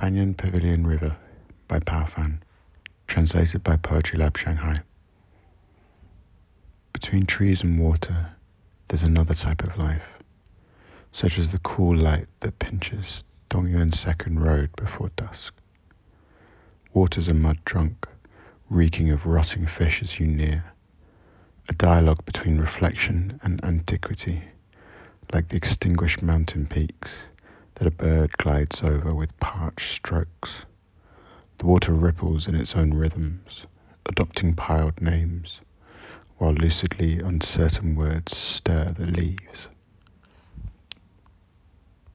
Banyan Pavilion River by Fan. Translated by Poetry Lab Shanghai. Between trees and water, there's another type of life, such as the cool light that pinches Dongyuan Second Road before dusk. Waters are mud drunk, reeking of rotting fish as you near. A dialogue between reflection and antiquity, like the extinguished mountain peaks that a bird glides over with parched strokes. The water ripples in its own rhythms, adopting piled names, while lucidly uncertain words stir the leaves.